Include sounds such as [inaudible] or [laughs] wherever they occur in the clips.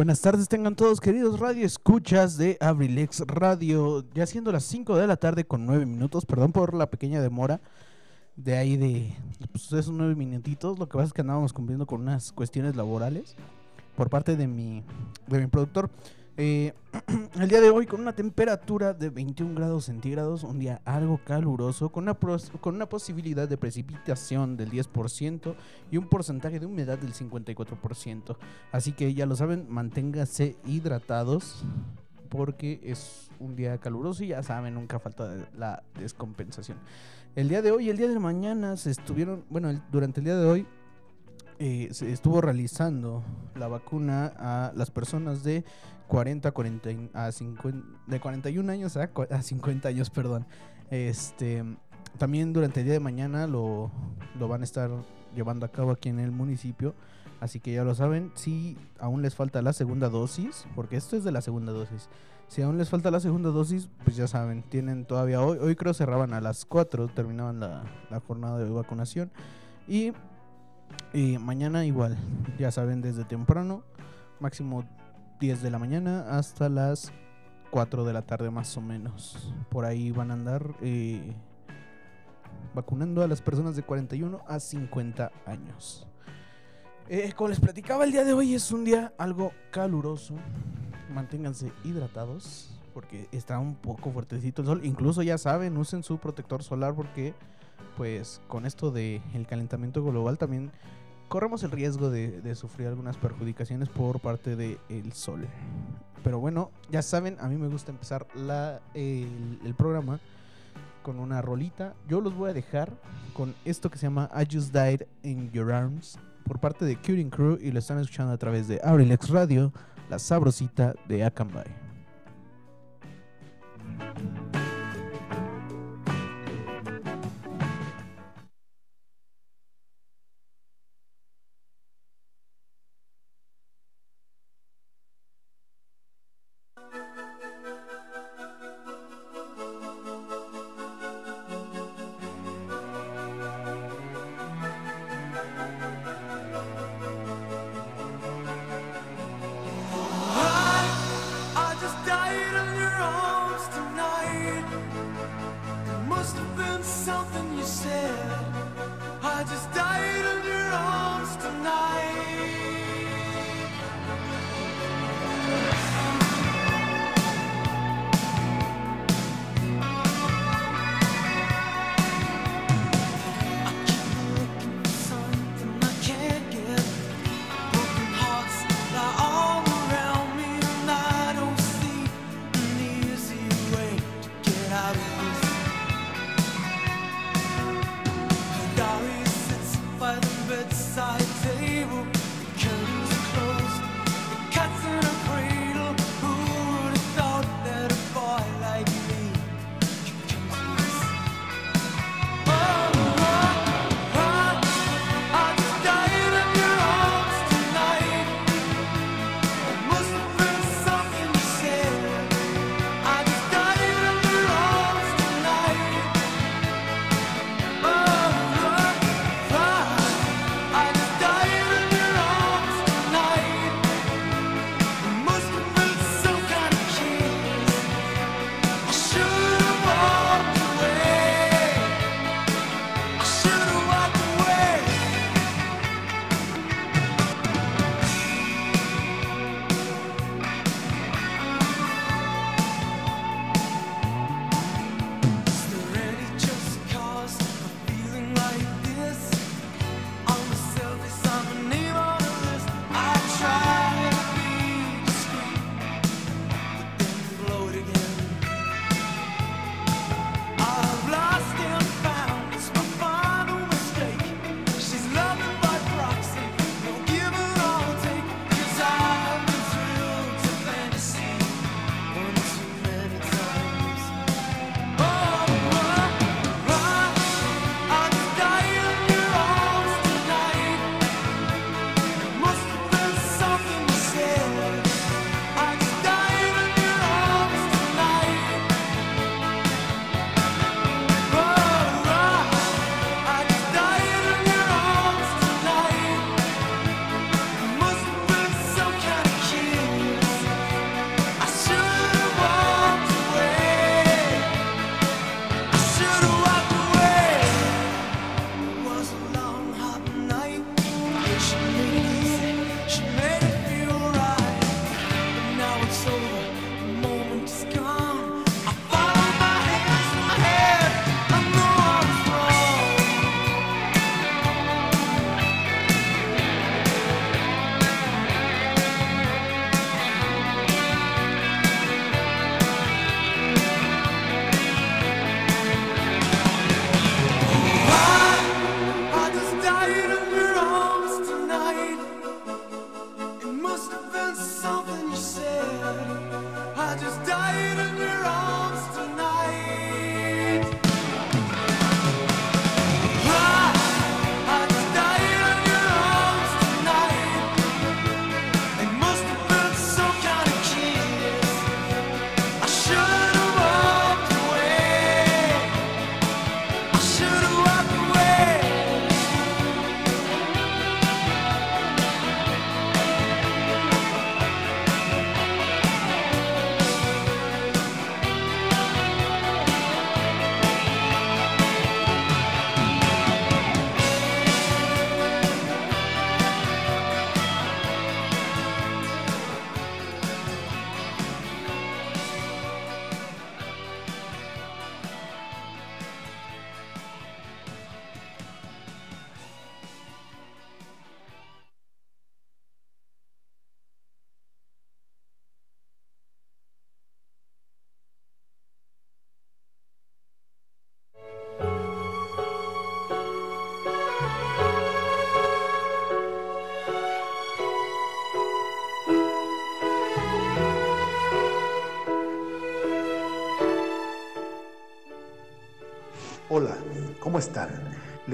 Buenas tardes, tengan todos queridos radio escuchas de Abrilex Radio, ya siendo las 5 de la tarde con 9 minutos, perdón por la pequeña demora de ahí de pues, esos 9 minutitos, lo que pasa es que andábamos cumpliendo con unas cuestiones laborales por parte de mi, de mi productor. Eh, [clears throat] el día de hoy con una temperatura de 21 grados centígrados, un día algo caluroso, con una, con una posibilidad de precipitación del 10% y un porcentaje de humedad del 54%. Así que ya lo saben, manténgase hidratados porque es un día caluroso y ya saben, nunca falta la descompensación. El día de hoy y el día de mañana se estuvieron, bueno, durante el día de hoy eh, se estuvo realizando la vacuna a las personas de 40, 40 a 50, de 41 años a, a 50 años, perdón. Este, también durante el día de mañana lo, lo van a estar llevando a cabo aquí en el municipio. Así que ya lo saben, si aún les falta la segunda dosis, porque esto es de la segunda dosis. Si aún les falta la segunda dosis, pues ya saben, tienen todavía hoy, hoy creo cerraban a las 4, terminaban la, la jornada de vacunación. Y, y mañana igual, ya saben, desde temprano, máximo 10 de la mañana hasta las 4 de la tarde más o menos. Por ahí van a andar eh, vacunando a las personas de 41 a 50 años. Eh, como les platicaba, el día de hoy es un día algo caluroso. Manténganse hidratados porque está un poco fuertecito el sol. Incluso ya saben, usen su protector solar porque pues con esto del el calentamiento global también corremos el riesgo de, sufrir algunas perjudicaciones por parte del sol. Pero bueno, ya saben, a mí me gusta empezar la, el, programa con una rolita. Yo los voy a dejar con esto que se llama I Just Died in Your Arms por parte de Curing Crew y lo están escuchando a través de Abrilex Radio, la sabrosita de Akanbay.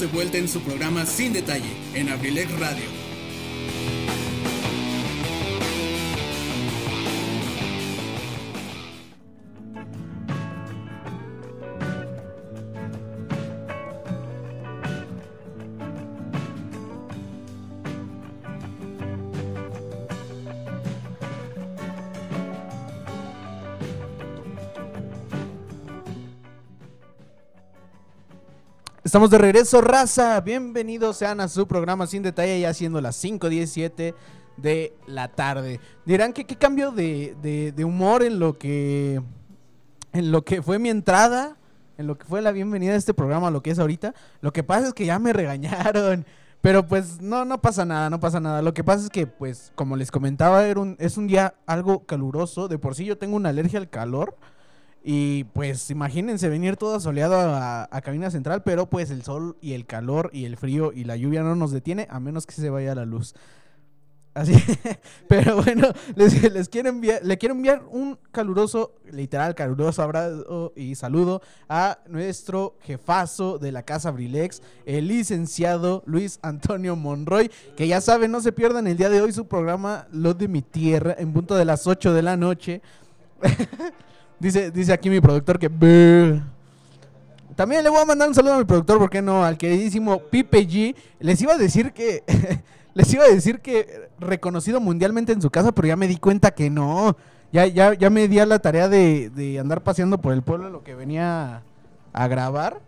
de vuelta en su programa Sin Detalle, en Abrilex Radio. Estamos de regreso, raza. Bienvenidos sean a su programa Sin Detalle, ya siendo las 5.17 de la tarde. Dirán que qué cambio de, de- humor en lo que en lo que fue mi entrada, en lo que fue la bienvenida de este programa, a lo que es ahorita. Lo que pasa es que ya me [laughs] regañaron. Pero pues no, no pasa nada, no pasa nada. Lo que pasa es que, pues, como les comentaba, es un día algo caluroso. De por sí yo tengo una alergia al calor. Y pues imagínense venir todo soleado a, a cabina central, pero pues el sol y el calor y el frío y la lluvia no nos detiene a menos que se vaya la luz. Así, [laughs] pero bueno, les, les quiero enviar, le quiero enviar un caluroso, literal caluroso abrazo y saludo a nuestro jefazo de la casa Brilex, el licenciado Luis Antonio Monroy, que ya saben, no se pierdan el día de hoy su programa Lo de mi tierra en punto de las 8 de la noche. [laughs] Dice, dice aquí mi productor que... También le voy a mandar un saludo a mi productor, ¿por qué no? Al queridísimo Pipe G. Les iba a decir que... [laughs] les iba a decir que reconocido mundialmente en su casa, pero ya me di cuenta que no. Ya, ya, ya me di a la tarea de, de andar paseando por el pueblo lo que venía a grabar.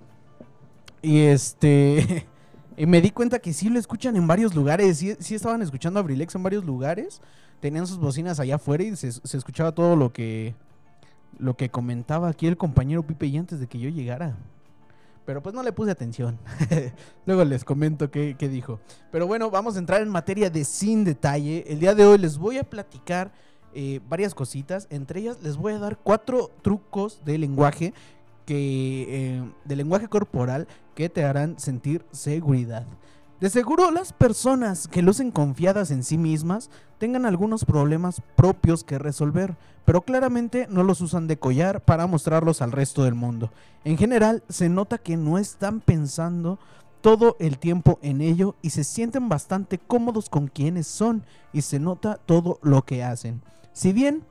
Y este... [laughs] Y me di cuenta que sí lo escuchan en varios lugares. Sí, sí estaban escuchando a Brilex en varios lugares. Tenían sus bocinas allá afuera y se, se escuchaba todo lo que lo que comentaba aquí el compañero Pipe y antes de que yo llegara. Pero pues no le puse atención. [laughs] Luego les comento qué, qué dijo. Pero bueno, vamos a entrar en materia de sin detalle. El día de hoy les voy a platicar eh, varias cositas. Entre ellas les voy a dar cuatro trucos de lenguaje que eh, de lenguaje corporal que te harán sentir seguridad. De seguro las personas que lucen confiadas en sí mismas tengan algunos problemas propios que resolver, pero claramente no los usan de collar para mostrarlos al resto del mundo. En general, se nota que no están pensando todo el tiempo en ello y se sienten bastante cómodos con quienes son y se nota todo lo que hacen. Si bien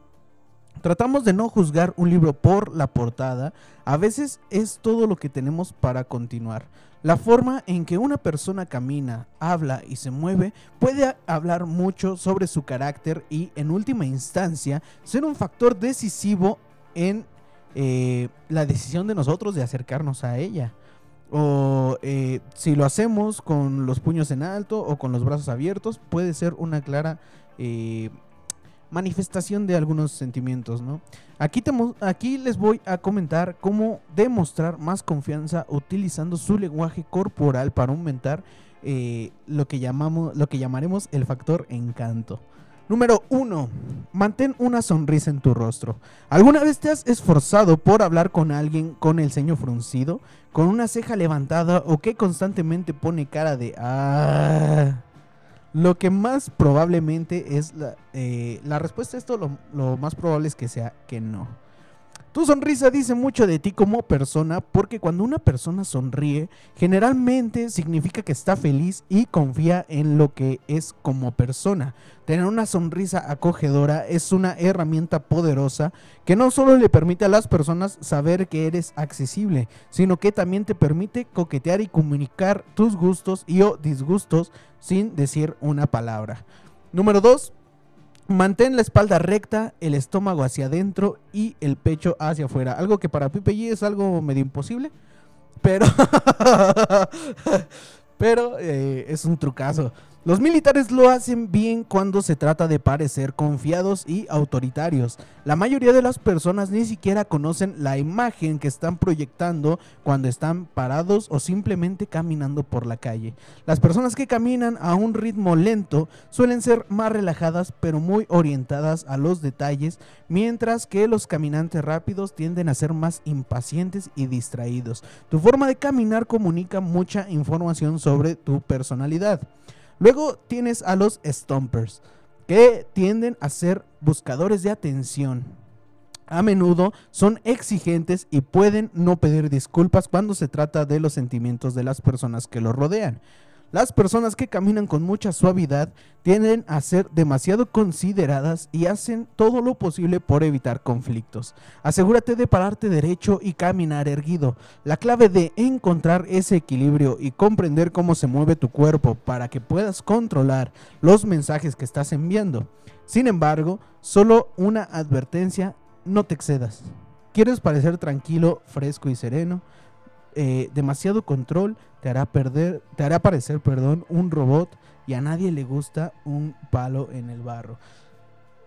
tratamos de no juzgar un libro por la portada, a veces es todo lo que tenemos para continuar. La forma en que una persona camina, habla y se mueve puede hablar mucho sobre su carácter y, en última instancia, ser un factor decisivo en eh, la decisión de nosotros de acercarnos a ella. O eh, si lo hacemos con los puños en alto o con los brazos abiertos, puede ser una clara eh, manifestación de algunos sentimientos, ¿no? Aquí, temo- aquí les voy a comentar cómo demostrar más confianza utilizando su lenguaje corporal para aumentar eh, lo, que llamamos, lo que llamaremos el factor encanto. Número 1. Mantén una sonrisa en tu rostro. ¿Alguna vez te has esforzado por hablar con alguien con el ceño fruncido, con una ceja levantada o que constantemente pone cara de ah? Lo que más probablemente es la, eh, la respuesta a esto, lo, lo más probable es que sea que no. Tu sonrisa dice mucho de ti como persona porque cuando una persona sonríe, generalmente significa que está feliz y confía en lo que es como persona. Tener una sonrisa acogedora es una herramienta poderosa que no solo le permite a las personas saber que eres accesible, sino que también te permite coquetear y comunicar tus gustos y o disgustos sin decir una palabra. Número 2. Mantén la espalda recta, el estómago hacia adentro y el pecho hacia afuera. Algo que para Pipe G es algo medio imposible. Pero. [laughs] pero eh, es un trucazo. Los militares lo hacen bien cuando se trata de parecer confiados y autoritarios. La mayoría de las personas ni siquiera conocen la imagen que están proyectando cuando están parados o simplemente caminando por la calle. Las personas que caminan a un ritmo lento suelen ser más relajadas pero muy orientadas a los detalles, mientras que los caminantes rápidos tienden a ser más impacientes y distraídos. Tu forma de caminar comunica mucha información sobre tu personalidad. Luego tienes a los stompers, que tienden a ser buscadores de atención. A menudo son exigentes y pueden no pedir disculpas cuando se trata de los sentimientos de las personas que los rodean. Las personas que caminan con mucha suavidad tienden a ser demasiado consideradas y hacen todo lo posible por evitar conflictos. Asegúrate de pararte derecho y caminar erguido. La clave de encontrar ese equilibrio y comprender cómo se mueve tu cuerpo para que puedas controlar los mensajes que estás enviando. Sin embargo, solo una advertencia, no te excedas. ¿Quieres parecer tranquilo, fresco y sereno? Eh, demasiado control te hará perder, te hará parecer, perdón, un robot y a nadie le gusta un palo en el barro.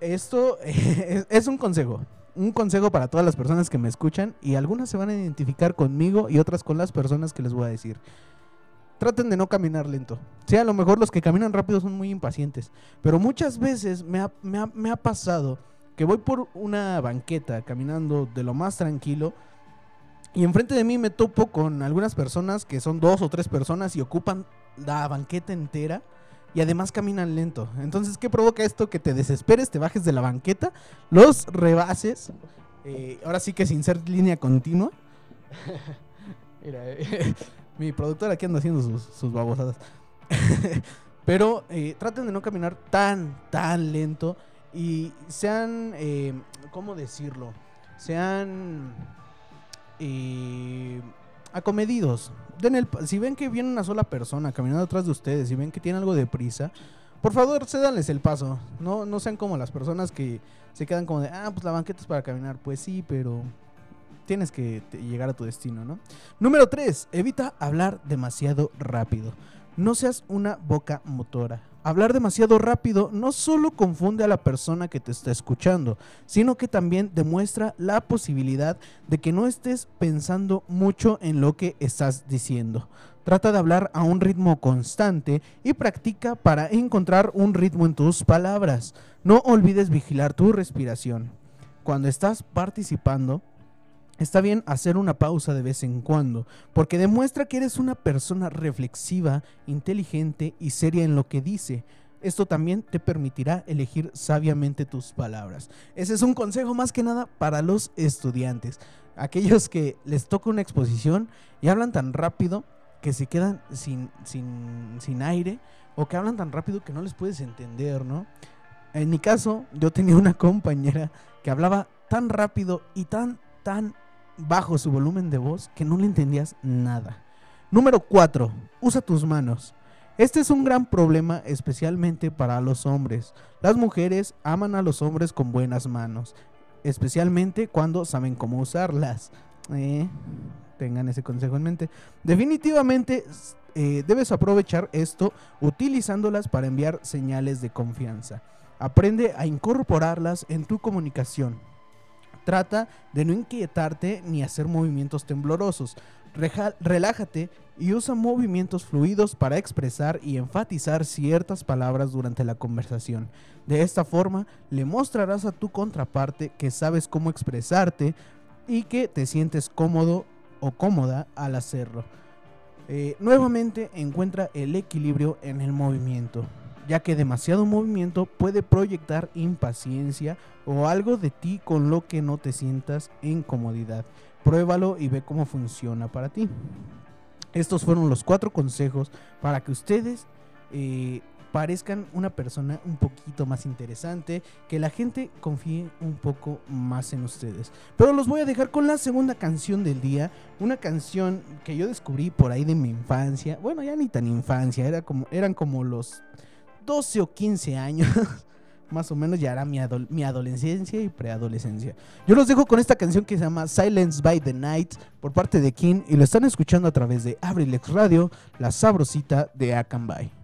Esto [laughs] es, un consejo, un consejo para todas las personas que me escuchan y algunas se van a identificar conmigo y otras con las personas que les voy a decir. Traten de no caminar lento. Sí, a lo mejor los que caminan rápido son muy impacientes, pero muchas veces me ha, me ha pasado que voy por una banqueta caminando de lo más tranquilo y enfrente de mí me topo con algunas personas que son dos o tres personas y ocupan la banqueta entera y además caminan lento. Entonces, ¿qué provoca esto? Que te desesperes, te bajes de la banqueta, los rebases. Eh, ahora sí que sin ser línea continua. [laughs] Mira, [laughs] mi productor aquí anda haciendo sus, babosadas. [laughs] Pero eh, traten de no caminar tan, tan lento y sean, eh, ¿cómo decirlo? Sean y acomedidos. Den el, si ven que viene una sola persona caminando atrás de ustedes, si ven que tiene algo de prisa, por favor, cédanles el paso. No, no sean como las personas que se quedan como de, ah, pues la banqueta es para caminar. Pues sí, pero tienes que llegar a tu destino, ¿no? Número 3. Evita hablar demasiado rápido. No seas una boca motora. Hablar demasiado rápido no solo confunde a la persona que te está escuchando, sino que también demuestra la posibilidad de que no estés pensando mucho en lo que estás diciendo. Trata de hablar a un ritmo constante y practica para encontrar un ritmo en tus palabras. No olvides vigilar tu respiración. Cuando estás participando, Está bien hacer una pausa de vez en cuando, porque demuestra que eres una persona reflexiva, inteligente y seria en lo que dice. Esto también te permitirá elegir sabiamente tus palabras. Ese es un consejo más que nada para los estudiantes. Aquellos que les toca una exposición y hablan tan rápido que se quedan sin, sin, sin aire o que hablan tan rápido que no les puedes entender, ¿no? En mi caso, yo tenía una [laughs] compañera que hablaba tan rápido y tan, tan bajo su volumen de voz que no le entendías nada. Número 4. Usa tus manos. Este es un gran problema especialmente para los hombres. Las mujeres aman a los hombres con buenas manos, especialmente cuando saben cómo usarlas. Eh, tengan ese consejo en mente. Definitivamente eh, debes aprovechar esto utilizándolas para enviar señales de confianza. Aprende a incorporarlas en tu comunicación. Trata de no inquietarte ni hacer movimientos temblorosos. relájate y usa movimientos fluidos para expresar y enfatizar ciertas palabras durante la conversación. De esta forma, le mostrarás a tu contraparte que sabes cómo expresarte y que te sientes cómodo o cómoda al hacerlo. Eh, nuevamente encuentra el equilibrio en el movimiento ya que demasiado movimiento puede proyectar impaciencia o algo de ti con lo que no te sientas en comodidad. Pruébalo y ve cómo funciona para ti. Estos fueron los cuatro consejos para que ustedes eh, parezcan una persona un poquito más interesante, que la gente confíe un poco más en ustedes. Pero los voy a dejar con la segunda canción del día, una canción que yo descubrí por ahí de mi infancia. Bueno, ya ni tan infancia, era como, eran como los 12 o 15 años, [laughs] más o menos ya era mi, adolescencia y preadolescencia. Yo los dejo con esta canción que se llama Silence by the Night por parte de King y lo están escuchando a través de Abrilex Radio, la sabrosita de Akanbay.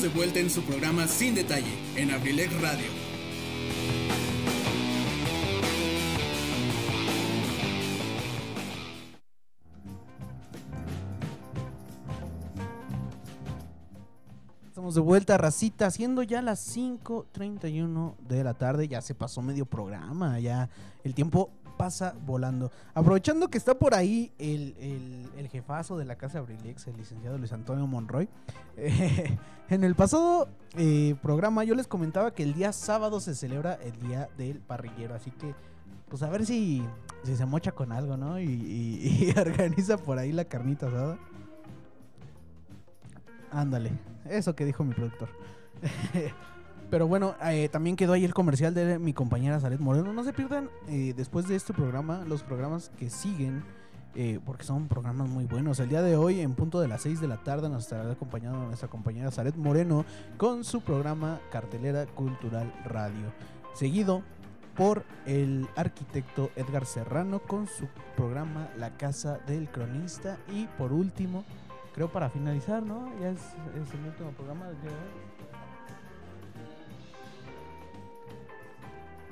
De vuelta en su programa Sin Detalle en Abrilex Radio. Estamos de vuelta, racita, siendo ya las 5.31 de la tarde. Ya se pasó medio programa, ya el tiempo pasa volando. Aprovechando que está por ahí el, el- jefazo de la casa Abrilex, el licenciado Luis Antonio Monroy. eh, [laughs] en el pasado eh, programa yo les comentaba que el día sábado se celebra el Día del Parrillero. Así que, pues a ver si, si se mocha con algo, ¿no? Y, y- [laughs] y organiza por ahí la carnita asada. Ándale, eso que dijo mi productor. [laughs] Pero bueno, eh, también quedó ahí el comercial de mi compañera Zaret Moreno. No se pierdan eh, después de este programa los programas que siguen, eh, porque son programas muy buenos. El día de hoy, en punto de las 6 de la tarde, nos estará acompañando nuestra compañera Zaret Moreno con su programa Cartelera Cultural Radio. Seguido por el arquitecto Edgar Serrano con su programa La Casa del Cronista. Y por último, creo para finalizar, ¿no? Ya es, el último programa de.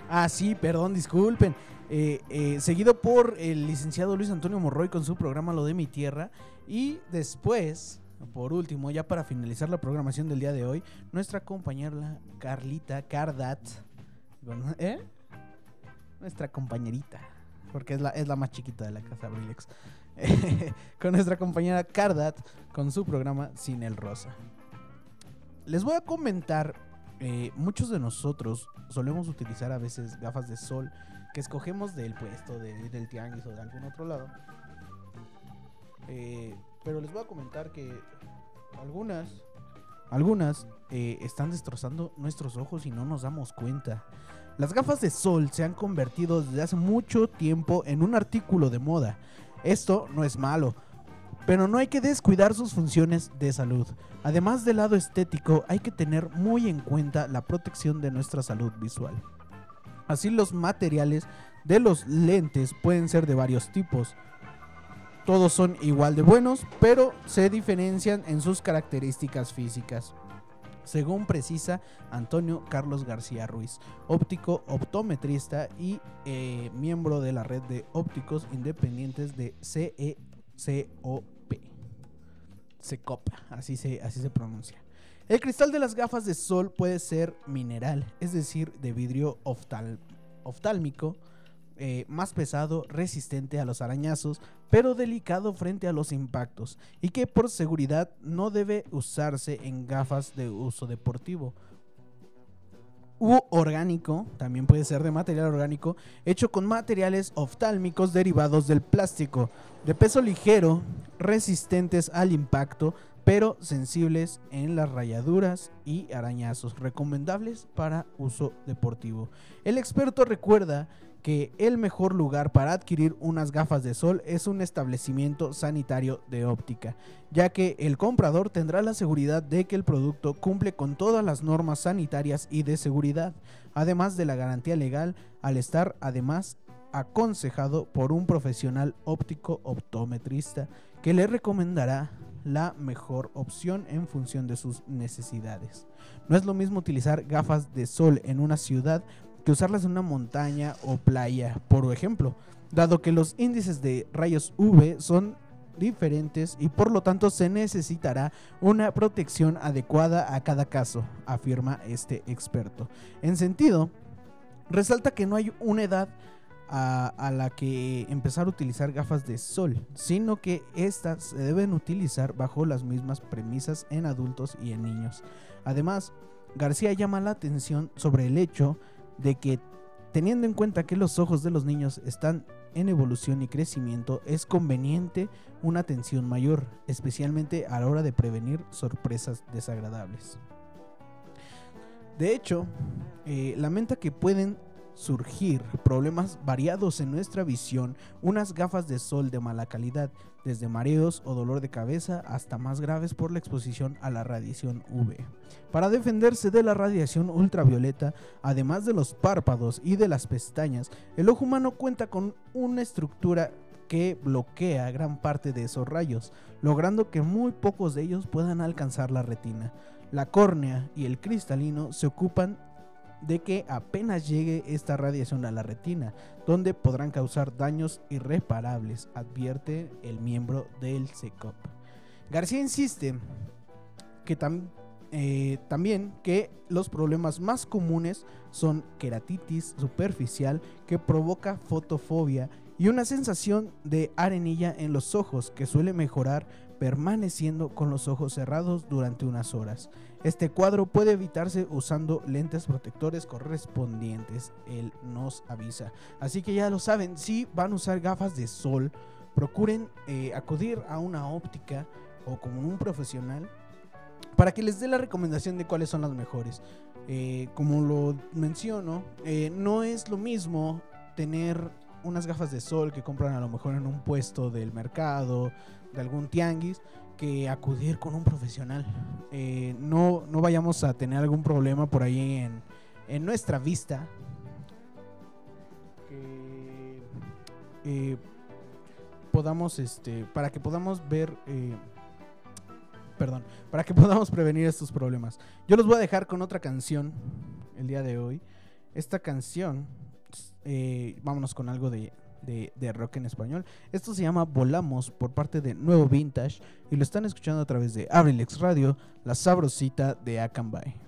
Ah, sí, perdón, disculpen. Eh, eh, seguido por el licenciado Luis Antonio Morroy con su programa Lo de mi Tierra. Y después, por último, ya para finalizar la programación del día de hoy, nuestra compañera Carlita Cardat. ¿Eh? Nuestra compañerita. Porque es la, es la más chiquita de la casa Abrilex. [laughs] con nuestra compañera Cardat con su programa Sin el Rosa. Les voy a comentar eh, muchos de nosotros solemos utilizar a veces gafas de sol que escogemos del puesto, de- del tianguis o de algún otro lado. Eh, pero les voy a comentar que algunas, algunas eh, están destrozando nuestros ojos y no nos damos cuenta. Las gafas de sol se han convertido desde hace mucho tiempo en un artículo de moda. Esto no es malo, pero no hay que descuidar sus funciones de salud. Además del lado estético, hay que tener muy en cuenta la protección de nuestra salud visual. Así los materiales de los lentes pueden ser de varios tipos. Todos son igual de buenos, pero se diferencian en sus características físicas. Según precisa Antonio Carlos García Ruiz, óptico optometrista y eh, miembro de la red de ópticos independientes de E Secopa, así se, así se pronuncia. El cristal de las gafas de sol puede ser mineral, es decir, de vidrio oftal- oftálmico, eh, más pesado, resistente a los arañazos, pero delicado frente a los impactos, y que por seguridad no debe usarse en gafas de uso deportivo. U orgánico, también puede ser de material orgánico, hecho con materiales oftálmicos derivados del plástico, de peso ligero, resistentes al impacto, pero sensibles en las rayaduras y arañazos, recomendables para uso deportivo. El experto recuerda que el mejor lugar para adquirir unas gafas de sol es un establecimiento sanitario de óptica, ya que el comprador tendrá la seguridad de que el producto cumple con todas las normas sanitarias y de seguridad, además de la garantía legal al estar además aconsejado por un profesional óptico optometrista que le recomendará la mejor opción en función de sus necesidades. No es lo mismo utilizar gafas de sol en una ciudad que usarlas en una montaña o playa, por ejemplo, dado que los índices de rayos UV son diferentes y por lo tanto se necesitará una protección adecuada a cada caso, afirma este experto. En sentido, resalta que no hay una edad a, la que empezar a utilizar gafas de sol, sino que estas se deben utilizar bajo las mismas premisas en adultos y en niños. Además, García llama la atención sobre el hecho de que teniendo en cuenta que los ojos de los niños están en evolución y crecimiento es conveniente una atención mayor, especialmente a la hora de prevenir sorpresas desagradables. De hecho, eh, lamenta que pueden surgir problemas variados en nuestra visión, unas gafas de sol de mala calidad, desde mareos o dolor de cabeza hasta más graves por la exposición a la radiación UV. Para defenderse de la radiación ultravioleta, además de los párpados y de las pestañas, el ojo humano cuenta con una estructura que bloquea gran parte de esos rayos, logrando que muy pocos de ellos puedan alcanzar la retina. La córnea y el cristalino se ocupan de que apenas llegue esta radiación a la retina, donde podrán causar daños irreparables, advierte el miembro del SECOP. García insiste que eh, también que los problemas más comunes son queratitis superficial que provoca fotofobia y una sensación de arenilla en los ojos que suele mejorar permaneciendo con los ojos cerrados durante unas horas. Este cuadro puede evitarse usando lentes protectores correspondientes, él nos avisa. Así que ya lo saben, si van a usar gafas de sol, procuren eh, acudir a una óptica o como un profesional para que les dé la recomendación de cuáles son las mejores. Eh, como lo menciono, eh, no es lo mismo tener unas gafas de sol que compran a lo mejor en un puesto del mercado, de algún tianguis, que acudir con un profesional. Eh, no, no vayamos a tener algún problema por ahí en, en nuestra vista. Que eh, podamos, este, para que podamos ver, eh, perdón, para que [laughs] podamos prevenir estos problemas. Yo los voy a dejar con otra canción el día de hoy. Esta canción, vámonos con algo de, de, rock en español. Esto se llama Volamos por parte de Nuevo Vintage y lo están escuchando a través de Abrilex Radio, la sabrosita de Akanbay.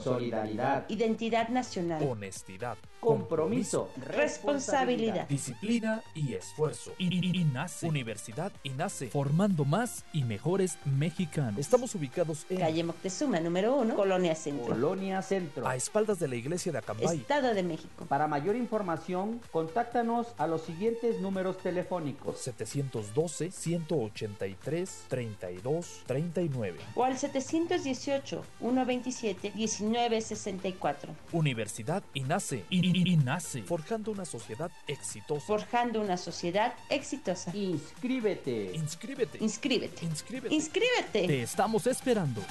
Solidaridad, identidad nacional, Honestidad. Compromiso, responsabilidad. Disciplina y esfuerzo. INACE. Universidad INACE. Formando más y mejores mexicanos. Estamos ubicados en Calle Moctezuma, número 1, Colonia Centro, Colonia Centro. a espaldas de la iglesia de Acambay. Estado de México. Para mayor información, contáctanos a los siguientes números telefónicos. 712 183 32 39. O al 718-127-1964. Universidad INACE. I- INACE. Forjando una sociedad exitosa. Forjando una sociedad exitosa. Inscríbete. Inscríbete. Inscríbete. Inscríbete. Inscríbete. Te estamos esperando.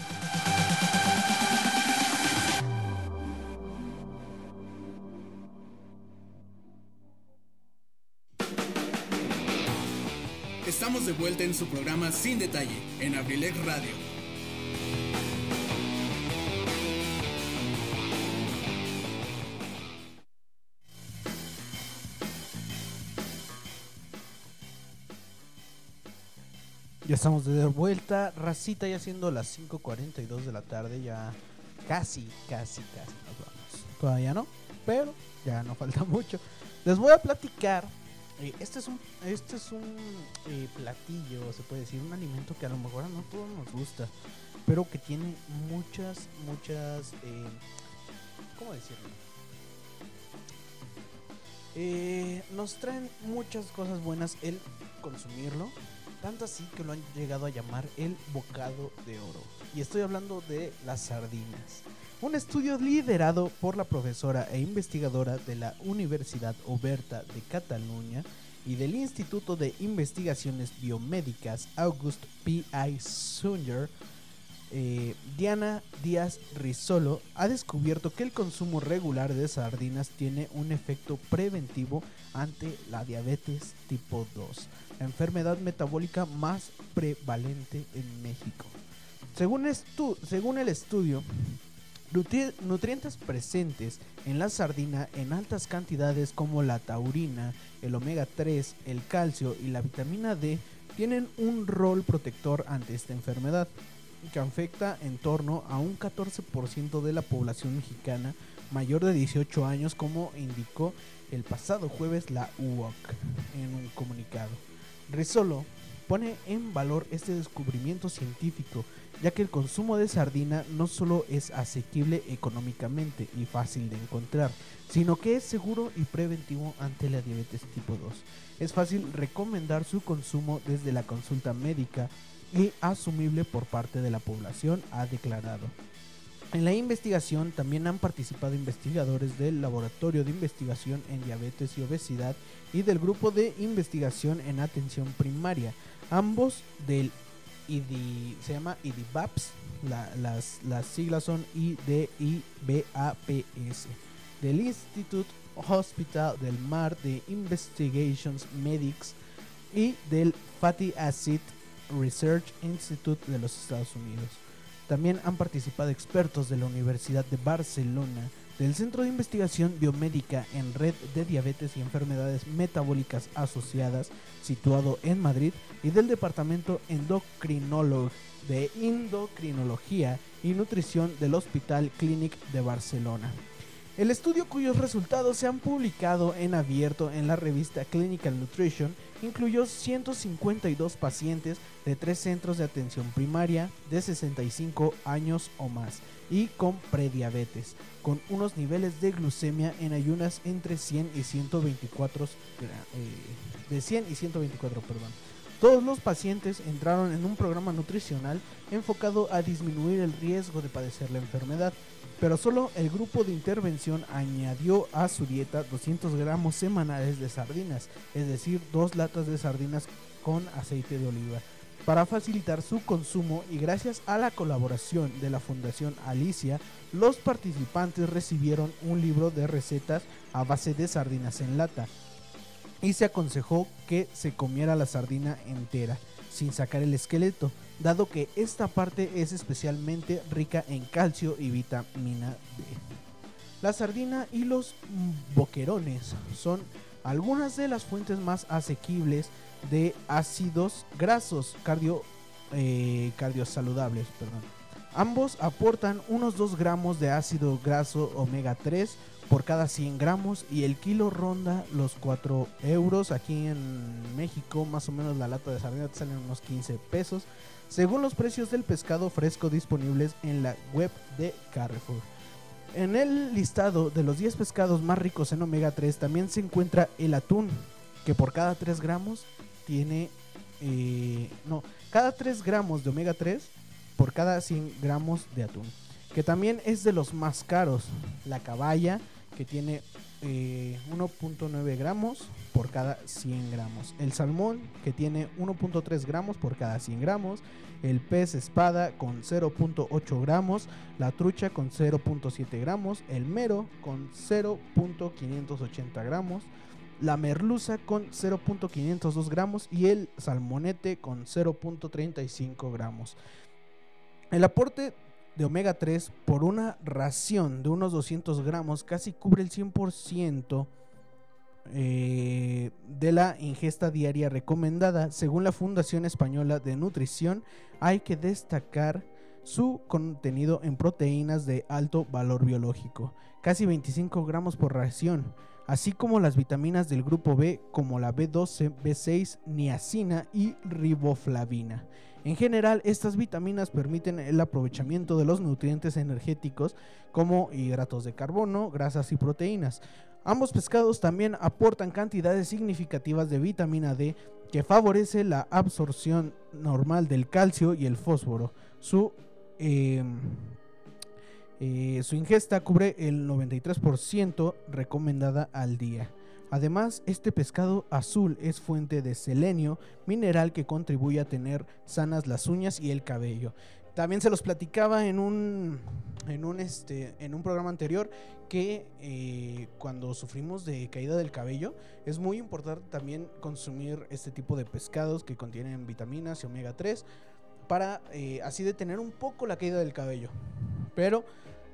Estamos de vuelta en su programa Sin Detalle en Abrilec Radio. Ya estamos de vuelta, racita ya siendo las 5.42 de la tarde, ya casi, casi, casi nos vamos. Todavía no, pero ya no falta [laughs] mucho. Les voy a platicar, eh, este es un, este es un eh, platillo, se puede decir, un alimento que a lo mejor a no todos nos gusta, pero que tiene muchas, muchas, eh, ¿cómo decirlo? Nos traen muchas cosas buenas el consumirlo. Tanto así que lo han llegado a llamar el bocado de oro. Y estoy hablando de las sardinas. Un estudio liderado por la profesora e investigadora de la Universidad Oberta de Cataluña y del Instituto de Investigaciones Biomédicas August P. I. Sunger, eh, Diana Díaz Risolo ha descubierto que el consumo regular de sardinas tiene un efecto preventivo ante la diabetes tipo 2, enfermedad metabólica más prevalente en México. Según, estu- según el estudio, nutri- nutrientes presentes en la sardina en altas cantidades como la taurina, el omega 3, el calcio y la vitamina D tienen un rol protector ante esta enfermedad que afecta en torno a un 14% de la población mexicana mayor de 18 años, como indicó el pasado jueves la UOC en un comunicado. Risolo pone en valor este descubrimiento científico, ya que el consumo de sardina no solo es asequible económicamente y fácil de encontrar, sino que es seguro y preventivo ante la diabetes tipo 2. Es fácil recomendar su consumo desde la consulta médica y asumible por parte de la población, ha declarado. En la investigación también han participado investigadores del Laboratorio de Investigación en Diabetes y Obesidad y del Grupo de Investigación en Atención Primaria, ambos del IDI, se llama IDIBAPS, la- las, las siglas son IDIBAPS, del Institute Hospital del Mar de Investigations Medics y del Fatty Acid Research Institute de los Estados Unidos. También han participado expertos de la Universidad de Barcelona, del Centro de Investigación Biomédica en Red de Diabetes y Enfermedades Metabólicas Asociadas, situado en Madrid, y del Departamento Endocrinólogo de Endocrinología y Nutrición del Hospital Clínic de Barcelona. El estudio cuyos resultados se han publicado en abierto en la revista Clinical Nutrition incluyó 152 pacientes de tres centros de atención primaria de 65 años o más y con prediabetes, con unos niveles de glucemia en ayunas entre 100 y 124 gra- eh, de 100 y 124, perdón. Todos los pacientes entraron en un programa nutricional enfocado a disminuir el riesgo de padecer la enfermedad, pero solo el grupo de intervención añadió a su dieta 200 gramos semanales de sardinas, es decir, dos latas de sardinas con aceite de oliva, para facilitar su consumo y gracias a la colaboración de la Fundación Alicia, los participantes recibieron un libro de recetas a base de sardinas en lata y se aconsejó que se comiera la sardina entera, sin sacar el esqueleto, dado que esta parte es especialmente rica en calcio y vitamina D. La sardina y los boquerones son algunas de las fuentes más asequibles de ácidos grasos cardio, eh, cardiosaludables. Perdón. Ambos aportan unos 2 gramos de ácido graso omega 3 por cada 100 gramos y el kilo ronda los 4 euros. Aquí en México más o menos la lata de sardina te salen unos 15 pesos. Según los precios del pescado fresco disponibles en la web de Carrefour. En el listado de los 10 pescados más ricos en omega 3 también se encuentra el atún, que por cada 3 gramos tiene... eh, no, cada 3 gramos de omega 3 por cada 100 gramos de atún. Que también es de los más caros. La caballa, que tiene eh, 1.9 gramos por cada 100 gramos. El salmón, que tiene 1.3 gramos por cada 100 gramos. El pez espada con 0.8 gramos. La trucha con 0.7 gramos. El mero con 0.580 gramos. La merluza con 0.502 gramos. Y el salmonete con 0.35 gramos. El aporte de omega 3 por una ración de unos 200 gramos casi cubre el 100% eh, de la ingesta diaria recomendada. Según la Fundación Española de Nutrición, hay que destacar su contenido en proteínas de alto valor biológico, casi 25 gramos por ración, así como las vitaminas del grupo B como la B12, B6, niacina y riboflavina. En general, estas vitaminas permiten el aprovechamiento de los nutrientes energéticos como hidratos de carbono, grasas y proteínas. Ambos pescados también aportan cantidades significativas de vitamina D que favorece la absorción normal del calcio y el fósforo. Su, eh, eh, su ingesta cubre el 93% recomendada al día. Además, este pescado azul es fuente de selenio, mineral que contribuye a tener sanas las uñas y el cabello. También se los platicaba en un, en un, este, en un programa anterior que eh, cuando sufrimos de caída del cabello es muy importante también consumir este tipo de pescados que contienen vitaminas y omega 3 para eh, así detener un poco la caída del cabello. Pero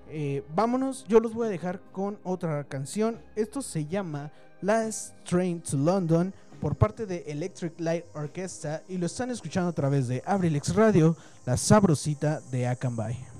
eh, vámonos, yo los voy a dejar con otra canción. Esto se llama Last Train to London por parte de Electric Light Orchestra y lo están escuchando a través de Abrilex Radio, la sabrosita de Akanbay.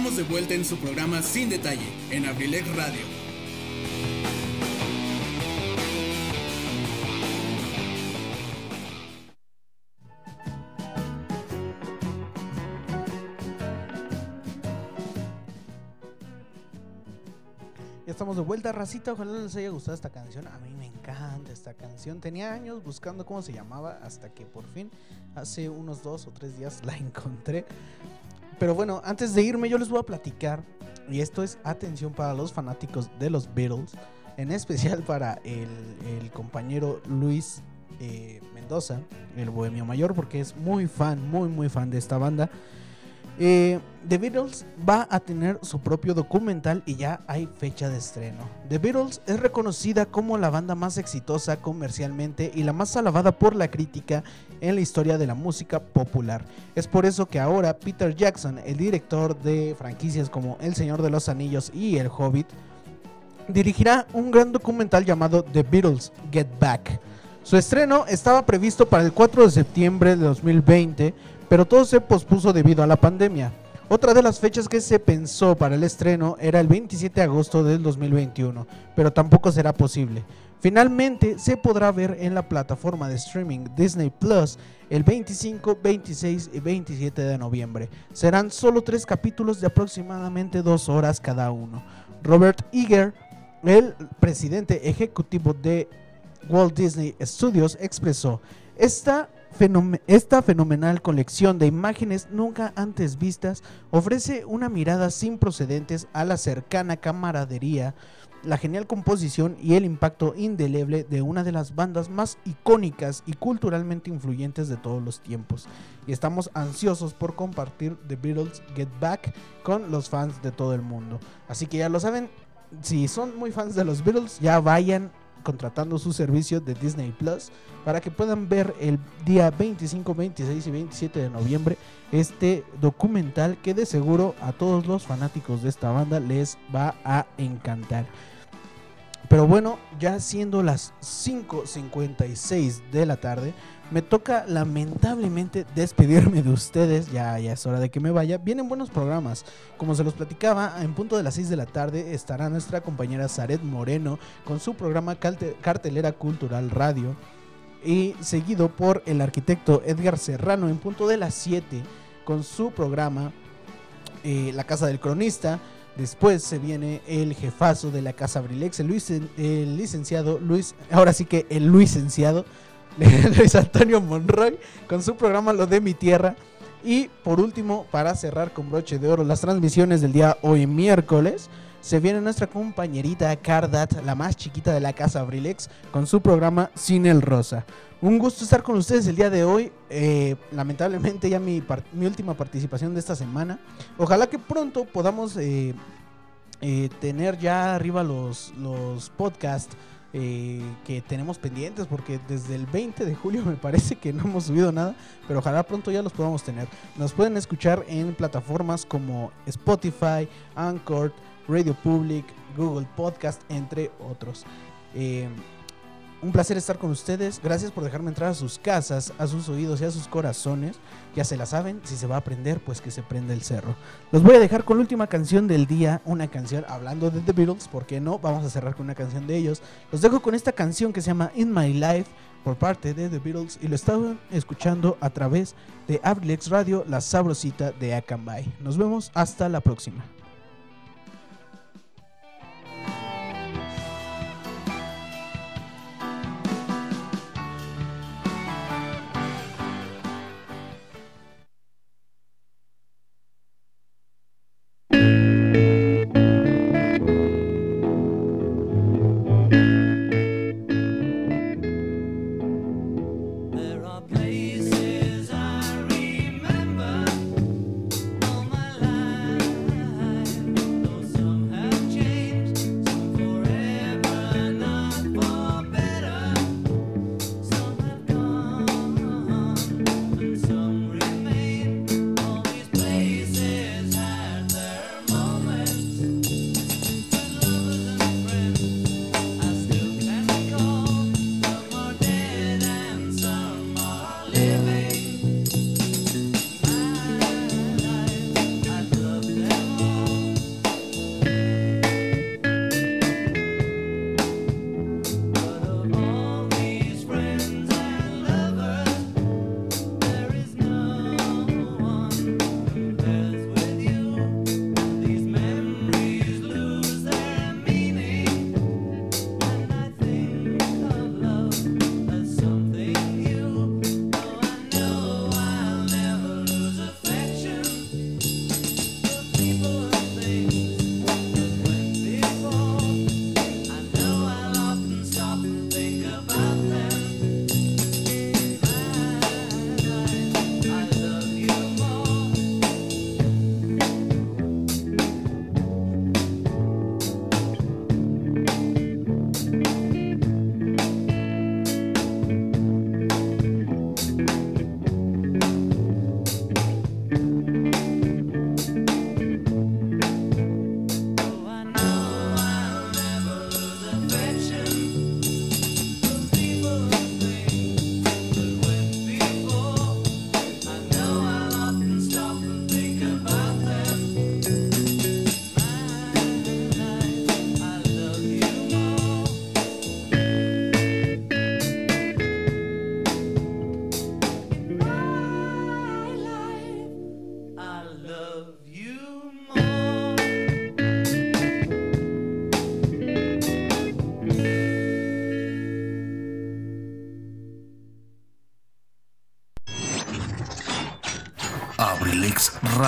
Estamos de vuelta en su programa Sin Detalle, en Abrilex Radio. Ya estamos de vuelta, racita. Ojalá les haya gustado esta canción. A mí me encanta esta canción. Tenía años buscando cómo se llamaba hasta que por fin, hace unos dos o tres días, [laughs] la encontré. Pero bueno, antes de irme, yo les voy a platicar. Y esto es atención para los fanáticos de los Beatles. En especial para el, compañero Luis eh, Mendoza, el bohemio mayor, porque es muy fan, muy, muy fan de esta banda. Eh, The Beatles va a tener su propio documental y ya hay fecha de estreno. The Beatles es reconocida como la banda más exitosa comercialmente y la más alabada por la crítica en la historia de la música popular. Es por eso que ahora Peter Jackson, el director de franquicias como El Señor de los Anillos y El Hobbit, dirigirá un gran documental llamado The Beatles Get Back. Su estreno estaba previsto para el 4 de septiembre de 2020, pero todo se pospuso debido a la pandemia. Otra de las fechas que se pensó para el estreno era el 27 de agosto del 2021, pero tampoco será posible. Finalmente se podrá ver en la plataforma de streaming Disney Plus el 25, 26 y 27 de noviembre. Serán solo tres capítulos de aproximadamente dos horas cada uno. Robert Iger, el presidente ejecutivo de Walt Disney Studios, expresó, esta esta fenomenal colección de imágenes nunca antes vistas ofrece una mirada sin precedentes a la cercana camaradería, la genial composición y el impacto indeleble de una de las bandas más icónicas y culturalmente influyentes de todos los tiempos. Y estamos ansiosos por compartir The Beatles Get Back con los fans de todo el mundo. Así que ya lo saben, si son muy fans de los Beatles, ya vayan contratando su servicio de Disney Plus para que puedan ver el día 25, 26 y 27 de noviembre este documental que de seguro a todos los fanáticos de esta banda les va a encantar. Pero bueno, ya siendo las 5.56 de la tarde, me toca lamentablemente despedirme de ustedes. Ya, es hora de que me vaya. Vienen buenos programas. Como se los platicaba, en punto de las 6 de la tarde estará nuestra compañera Zaret Moreno con su programa Cartelera Cultural Radio. Y seguido por el arquitecto Edgar Serrano en punto de las 7 con su programa eh, La Casa del Cronista. Después se viene el jefazo de la Casa Luis- el licenciado Luis, ahora sí que el licenciado [laughs] Luis Antonio Monroy, con su programa Lo de mi Tierra. Y por último, para cerrar con broche de oro las transmisiones del día hoy miércoles, se viene nuestra compañerita Cardat, la más chiquita de la Casa Abrilex, con su programa Sin el Rosa. Un gusto estar con ustedes el día de hoy. eh, lamentablemente ya mi, mi última participación de esta semana. Ojalá que pronto podamos eh, eh, tener ya arriba los, los podcasts eh, que tenemos pendientes porque desde el 20 de julio [laughs] me parece que no hemos subido nada, pero ojalá pronto ya los podamos tener. Nos pueden escuchar en plataformas como Spotify, Anchor, Radio Public, Google Podcast, entre otros. Eh, un placer estar con ustedes. Gracias por dejarme entrar a sus casas, a sus oídos y a sus corazones. Ya se la saben, si se va a aprender, pues que se prenda el cerro. Los voy a dejar con la última canción del día, una canción hablando de The Beatles, ¿por qué no? Vamos a cerrar con una canción de ellos. Los dejo con esta canción que se llama In My Life por parte de The Beatles y lo estaban escuchando a través de Abrilex Radio, la sabrosita de Akanbay. Nos vemos hasta la próxima.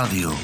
abrilexradio.com